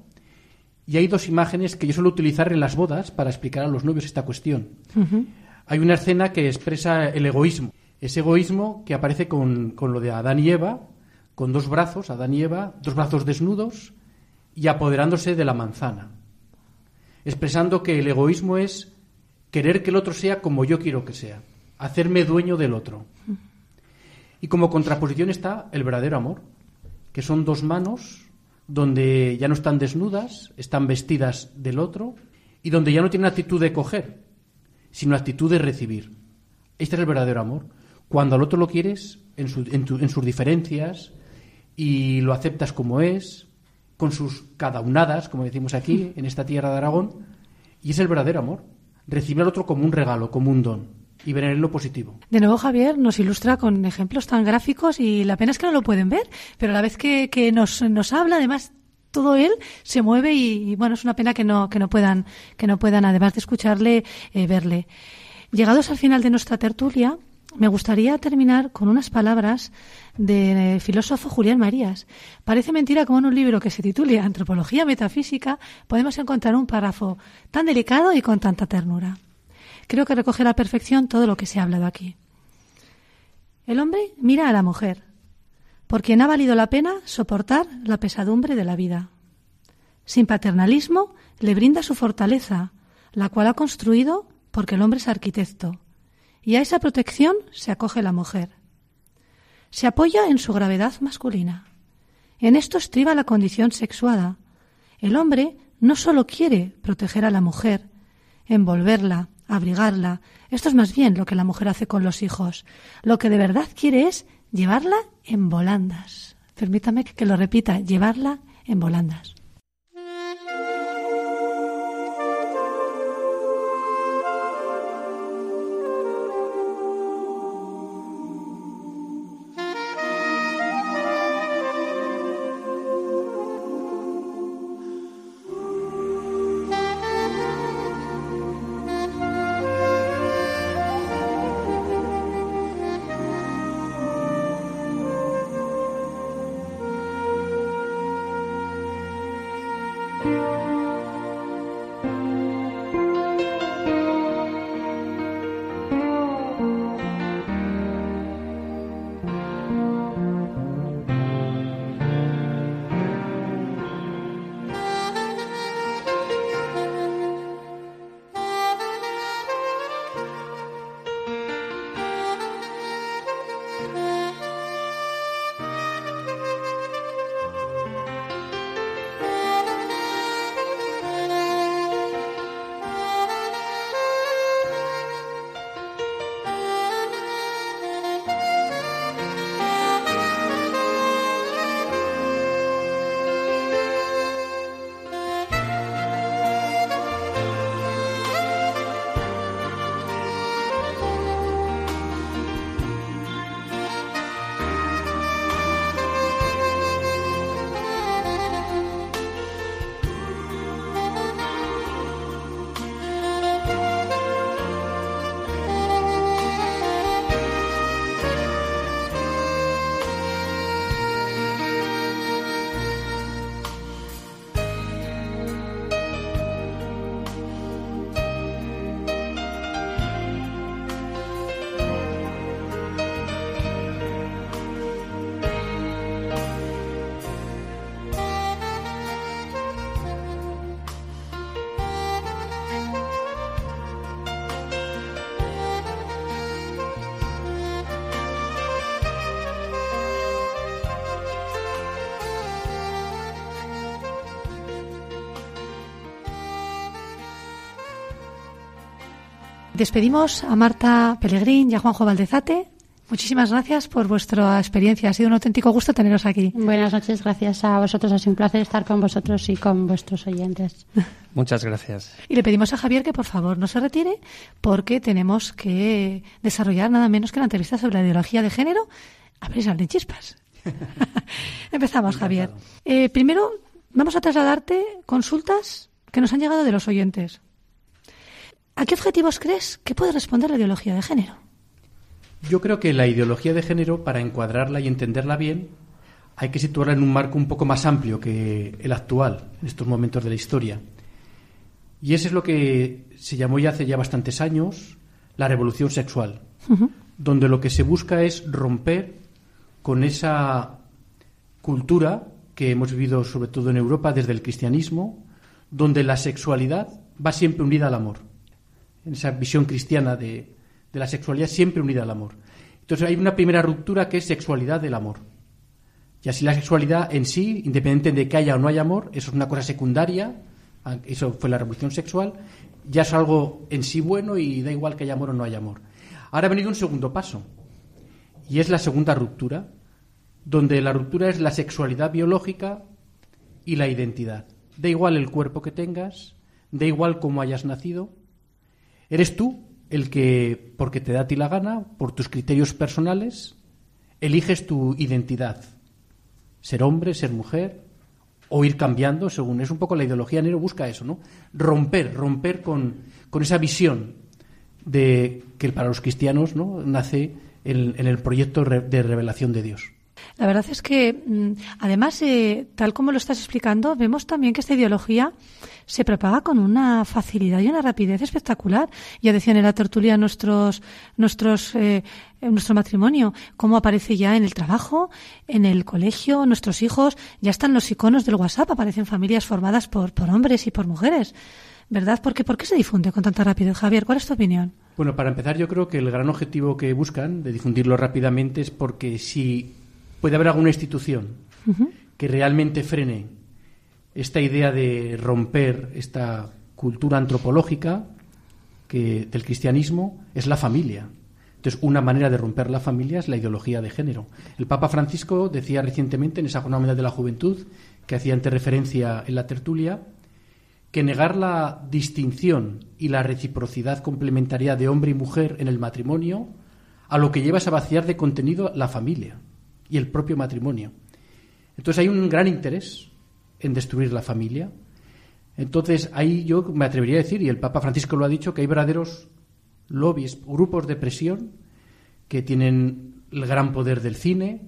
y hay dos imágenes que yo suelo utilizar en las bodas para explicar a los novios esta cuestión. Hay una escena que expresa el egoísmo, ese egoísmo que aparece con, con lo de Adán y Eva, con dos brazos, Adán y Eva, dos brazos desnudos y apoderándose de la manzana expresando que el egoísmo es querer que el otro sea como yo quiero que sea, hacerme dueño del otro. Y como contraposición está el verdadero amor, que son dos manos donde ya no están desnudas, están vestidas del otro y donde ya no tienen actitud de coger, sino actitud de recibir. Este es el verdadero amor. Cuando al otro lo quieres en, en sus diferencias y lo aceptas como es, con sus cadaunadas, como decimos aquí, en esta tierra de Aragón, y es el verdadero amor. Recibir al otro como un regalo, como un don, y ver en lo positivo. De nuevo, Javier nos ilustra con ejemplos tan gráficos y la pena es que no lo pueden ver, pero a la vez que, nos, nos habla, además, todo él se mueve y, bueno, es una pena que no, que no puedan, que no puedan, además de escucharle, eh, verle. Llegados al final de nuestra tertulia, me gustaría terminar con unas palabras del filósofo Julián Marías. Parece mentira como en un libro que se titule Antropología Metafísica podemos encontrar un párrafo tan delicado y con tanta ternura. Creo que recoge a la perfección todo lo que se ha hablado aquí. El hombre mira a la mujer, por quien ha valido la pena soportar la pesadumbre de la vida. Sin paternalismo, le brinda su fortaleza, la cual ha construido porque el hombre es arquitecto, y a esa protección se acoge la mujer se apoya en su gravedad masculina. En esto estriba la condición sexuada. El hombre no solo quiere proteger a la mujer, envolverla, abrigarla. Esto es más bien lo que la mujer hace con los hijos. Lo que de verdad quiere es llevarla en volandas. Permítame que lo repita, llevarla en volandas. Despedimos a Marta Pellegrín y a Juanjo Valdezate. Muchísimas gracias por vuestra experiencia. Ha sido un auténtico gusto teneros aquí. Buenas noches, gracias a vosotros. Ha sido un placer estar con vosotros y con vuestros oyentes. Muchas gracias. Y le pedimos a Javier que por favor no se retire porque tenemos que desarrollar nada menos que una entrevista sobre la ideología de género. A ver, salen chispas. Empezamos, Javier. Eh, primero, vamos a trasladarte consultas que nos han llegado de los oyentes. ¿A qué objetivos crees que puede responder la ideología de género? Yo creo que la ideología de género, para encuadrarla y entenderla bien, hay que situarla en un marco un poco más amplio que el actual, en estos momentos de la historia. Y ese es lo que se llamó ya hace ya bastantes años la revolución sexual, donde lo que se busca es romper con esa cultura que hemos vivido sobre todo en Europa desde el cristianismo, donde la sexualidad va siempre unida al amor. En esa visión cristiana de, de la sexualidad siempre unida al amor. Entonces hay una primera ruptura que es sexualidad del amor. Y así la sexualidad en sí, independiente de que haya o no haya amor, eso es una cosa secundaria, eso fue la revolución sexual, ya es algo en sí bueno y da igual que haya amor o no haya amor. Ahora ha venido un segundo paso, y es la segunda ruptura, donde la ruptura es la sexualidad biológica y la identidad. Da igual el cuerpo que tengas, da igual cómo hayas nacido, eres tú el que, porque te da a ti la gana, por tus criterios personales, eliges tu identidad. Ser hombre, ser mujer, o ir cambiando según. Es un poco la ideología Nero busca eso, ¿no? Romper, romper con, con esa visión de que para los cristianos ¿no? nace en, en el proyecto de revelación de Dios. La verdad es que, mm, además, eh, tal como lo estás explicando, vemos también que esta ideología se propaga con una facilidad y una rapidez espectacular. Ya decían en la tertulia nuestros, nuestros, eh, nuestro matrimonio, cómo aparece ya en el trabajo, en el colegio, nuestros hijos, ya están los iconos del WhatsApp, aparecen familias formadas por, por hombres y por mujeres. ¿Verdad? Porque, ¿Por qué se difunde con tanta rapidez? Javier, ¿cuál es tu opinión? Bueno, para empezar, yo creo que el gran objetivo que buscan de difundirlo rápidamente es porque si puede haber alguna institución que realmente frene esta idea de romper esta cultura antropológica que, del cristianismo es la familia. Entonces, una manera de romper la familia es la ideología de género. El Papa Francisco decía recientemente en esa Jornada de la Juventud, que hacía ante referencia en la tertulia, que negar la distinción y la reciprocidad complementaria de hombre y mujer en el matrimonio a lo que lleva es a vaciar de contenido la familia y el propio matrimonio. Entonces hay un gran interés en destruir la familia. Entonces ahí yo me atrevería a decir, y el Papa Francisco lo ha dicho, que hay verdaderos lobbies, grupos de presión que tienen el gran poder del cine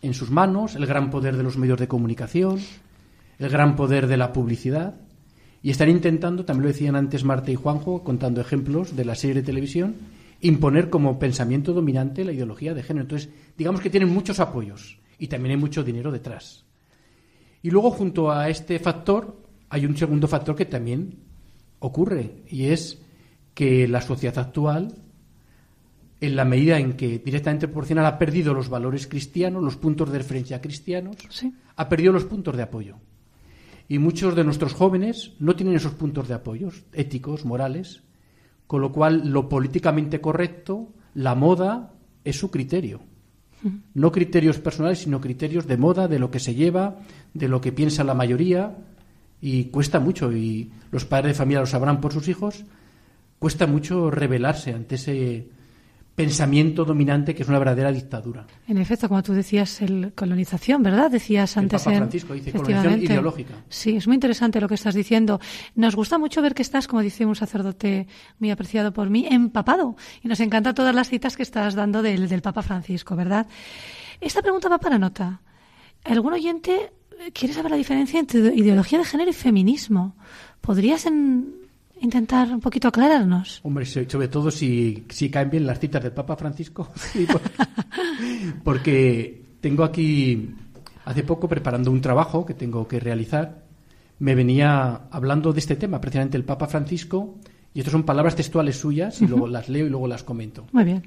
en sus manos, el gran poder de los medios de comunicación, el gran poder de la publicidad, y están intentando, también lo decían antes Marta y Juanjo, contando ejemplos de la serie de televisión, imponer como pensamiento dominante la ideología de género. Entonces, digamos que tienen muchos apoyos y también hay mucho dinero detrás. Y luego, junto a este factor, hay un segundo factor que también ocurre y es que la sociedad actual, en la medida en que directamente proporcional ha perdido los valores cristianos, los puntos de referencia cristianos, ha perdido los puntos de apoyo. Y muchos de nuestros jóvenes no tienen esos puntos de apoyo éticos, morales, con lo cual lo políticamente correcto, la moda, es su criterio. No criterios personales, sino criterios de moda, de lo que se lleva, de lo que piensa la mayoría, y cuesta mucho, y los padres de familia lo sabrán por sus hijos, cuesta mucho rebelarse ante ese pensamiento dominante que es una verdadera dictadura. En efecto, como tú decías, el colonización, ¿verdad? Decías antes. El Papa Francisco dice colonización ideológica. Sí, es muy interesante lo que estás diciendo. Nos gusta mucho ver que estás, como dice un sacerdote muy apreciado por mí, empapado. Y nos encanta todas las citas que estás dando del, del Papa Francisco, ¿verdad? Esta pregunta va para nota. ¿Algún oyente quiere saber la diferencia entre ideología de género y feminismo? ¿Podrías en, intentar un poquito aclararnos? Hombre, sobre todo si, si caen bien las citas del Papa Francisco, porque tengo aquí, hace poco preparando un trabajo que tengo que realizar, me venía hablando de este tema, precisamente el Papa Francisco, y estas son palabras textuales suyas, y luego las leo y luego las comento. Muy bien.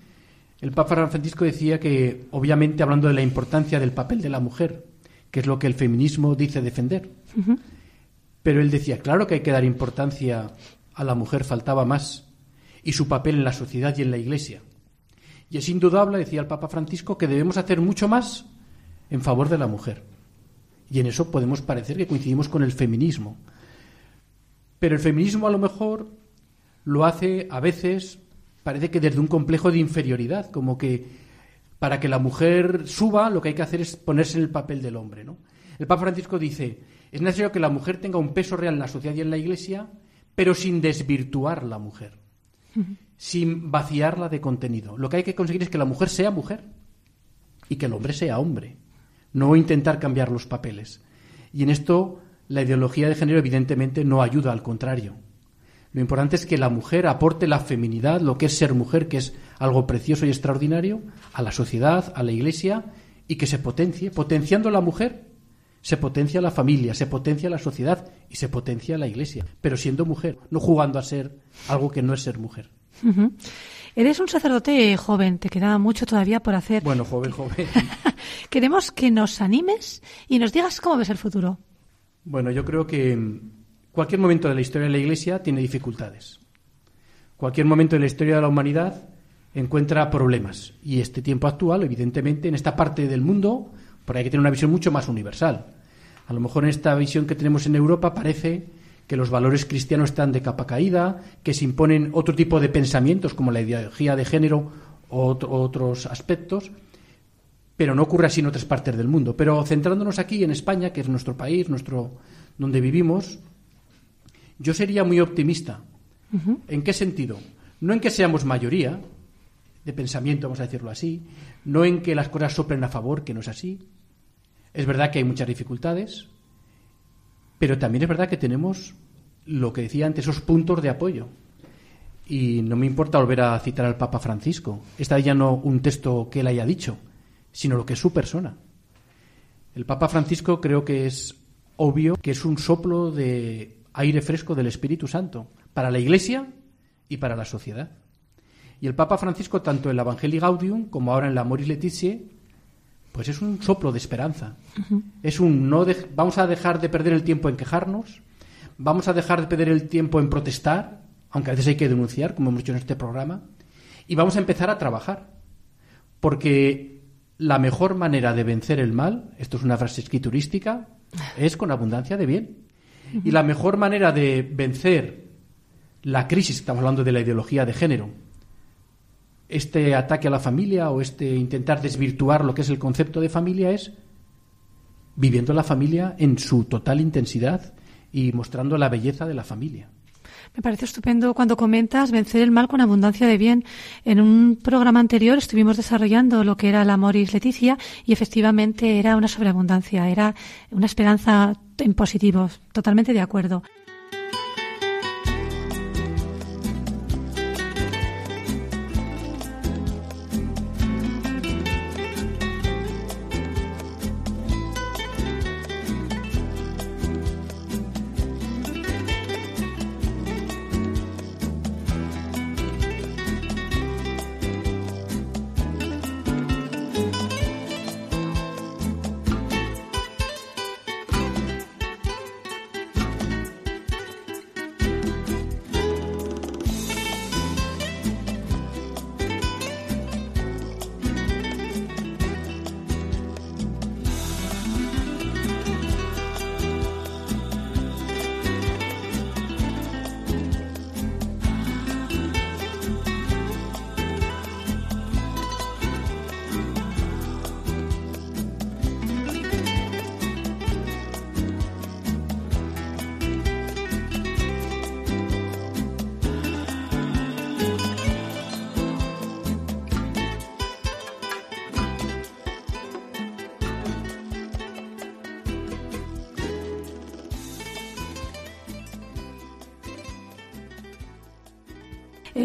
El Papa Francisco decía que, obviamente, hablando de la importancia del papel de la mujer, que es lo que el feminismo dice defender, pero él decía, claro que hay que dar importancia a la mujer faltaba más. y su papel en la sociedad y en la Iglesia. Y es indudable, decía el Papa Francisco, que debemos hacer mucho más en favor de la mujer. Y en eso podemos parecer que coincidimos con el feminismo. Pero el feminismo a lo mejor lo hace a veces, parece que desde un complejo de inferioridad, como que para que la mujer suba lo que hay que hacer es ponerse en el papel del hombre. ¿no? El Papa Francisco dice, es necesario que la mujer tenga un peso real en la sociedad y en la Iglesia, pero sin desvirtuar la mujer, sin vaciarla de contenido. Lo que hay que conseguir es que la mujer sea mujer y que el hombre sea hombre, no intentar cambiar los papeles. Y en esto la ideología de género evidentemente no ayuda, al contrario. Lo importante es que la mujer aporte la feminidad, lo que es ser mujer, que es algo precioso y extraordinario, a la sociedad, a la iglesia, y que se potencie. Potenciando la mujer, se potencia la familia, se potencia la sociedad y se potencia la iglesia, pero siendo mujer, no jugando a ser algo que no es ser mujer. Eres un sacerdote joven, te queda mucho todavía por hacer. Bueno, joven, joven. Queremos que nos animes y nos digas cómo ves el futuro. Bueno, yo creo que cualquier momento de la historia de la Iglesia tiene dificultades. Cualquier momento de la historia de la humanidad encuentra problemas. Y este tiempo actual, evidentemente, en esta parte del mundo, por hay que tener una visión mucho más universal. A lo mejor en esta visión que tenemos en Europa parece que los valores cristianos están de capa caída, que se imponen otro tipo de pensamientos como la ideología de género o otros aspectos, pero no ocurre así en otras partes del mundo. Pero centrándonos aquí en España, que es nuestro país, nuestro donde vivimos, yo sería muy optimista. ¿En qué sentido? No en que seamos mayoría de pensamiento, vamos a decirlo así, no en que las cosas soplen a favor, que no es así. Es verdad que hay muchas dificultades, pero también es verdad que tenemos lo que decía antes, esos puntos de apoyo. Y no me importa volver a citar al Papa Francisco. Esta ya no un texto que él haya dicho, sino lo que es su persona. El Papa Francisco creo que es obvio que es un soplo de aire fresco del Espíritu Santo para la Iglesia y para la sociedad. Y el Papa Francisco, tanto en la Evangelii Gaudium como ahora en la Moris Laetitia, pues es un soplo de esperanza. Es un no vamos a dejar de perder el tiempo en quejarnos, vamos a dejar de perder el tiempo en protestar, aunque a veces hay que denunciar, como hemos hecho en este programa, y vamos a empezar a trabajar. Porque la mejor manera de vencer el mal, esto es una frase escriturística, es con abundancia de bien. Y la mejor manera de vencer la crisis, estamos hablando de la ideología de género, este ataque a la familia o este intentar desvirtuar lo que es el concepto de familia es viviendo la familia en su total intensidad y mostrando la belleza de la familia. Me parece estupendo cuando comentas vencer el mal con abundancia de bien. En un programa anterior estuvimos desarrollando lo que era la Moris Leticia y efectivamente era una sobreabundancia, era una esperanza en positivo. Totalmente de acuerdo.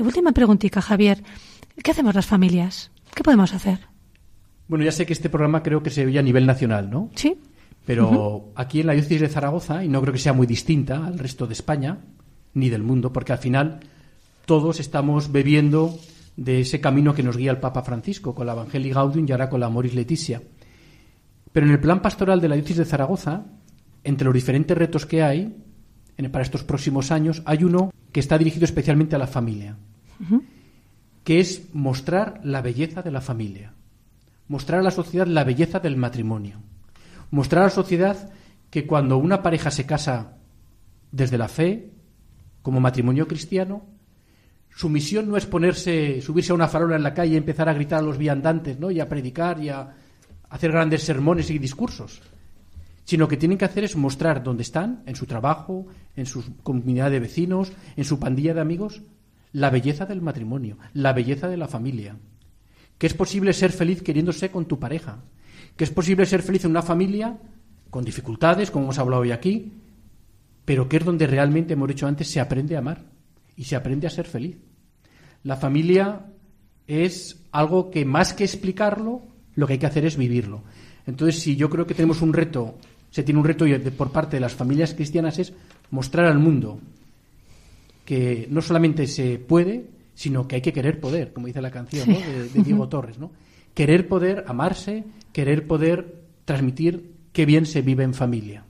Eh, última preguntita, Javier. ¿Qué hacemos las familias? ¿Qué podemos hacer? Bueno, ya sé que este programa creo que se veía a nivel nacional, ¿no? Sí. Pero aquí en la diócesis de Zaragoza, y no creo que sea muy distinta al resto de España, ni del mundo, porque al final todos estamos bebiendo de ese camino que nos guía el Papa Francisco, con la Evangelii Gaudium y ahora con la Moris Leticia. Pero en el plan pastoral de la diócesis de Zaragoza, entre los diferentes retos que hay para estos próximos años, hay uno que está dirigido especialmente a la familia. Que es mostrar la belleza de la familia, mostrar a la sociedad la belleza del matrimonio, mostrar a la sociedad que cuando una pareja se casa desde la fe, como matrimonio cristiano, su misión no es ponerse, subirse a una farola en la calle y empezar a gritar a los viandantes, ¿no? y a predicar y a hacer grandes sermones y discursos, sino que tienen que hacer es mostrar dónde están, en su trabajo, en su comunidad de vecinos, en su pandilla de amigos, la belleza del matrimonio, la belleza de la familia, que es posible ser feliz queriéndose con tu pareja, que es posible ser feliz en una familia con dificultades, como hemos hablado hoy aquí, pero que es donde realmente, hemos dicho antes, se aprende a amar y se aprende a ser feliz. La familia es algo que más que explicarlo, lo que hay que hacer es vivirlo. Entonces, si yo creo que tenemos un reto, se tiene un reto por parte de las familias cristianas es mostrar al mundo que no solamente se puede, sino que hay que querer poder, como dice la canción de, Diego Torres, ¿no? Querer poder amarse, querer poder transmitir qué bien se vive en familia.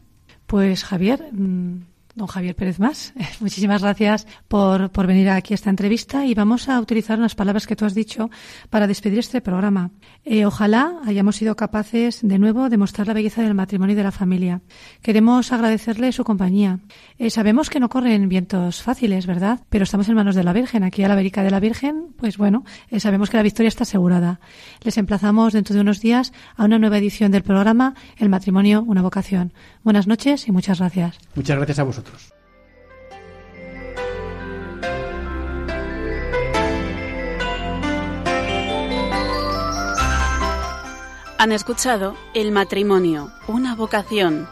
Pues Javier, mm, don Javier Pérez Más. Muchísimas gracias por, por, venir aquí a esta entrevista y vamos a utilizar unas palabras que tú has dicho para despedir este programa. Eh, ojalá hayamos sido capaces de nuevo de mostrar la belleza del matrimonio y de la familia. Queremos agradecerle su compañía. Eh, sabemos que no corren vientos fáciles, ¿verdad? Pero estamos en manos de la Virgen. Aquí a la Verica de la Virgen, pues bueno, eh, sabemos que la victoria está asegurada. Les emplazamos dentro de unos días a una nueva edición del programa El matrimonio, una vocación. Buenas noches y muchas gracias. Muchas gracias a vosotros. Han escuchado El matrimonio, una vocación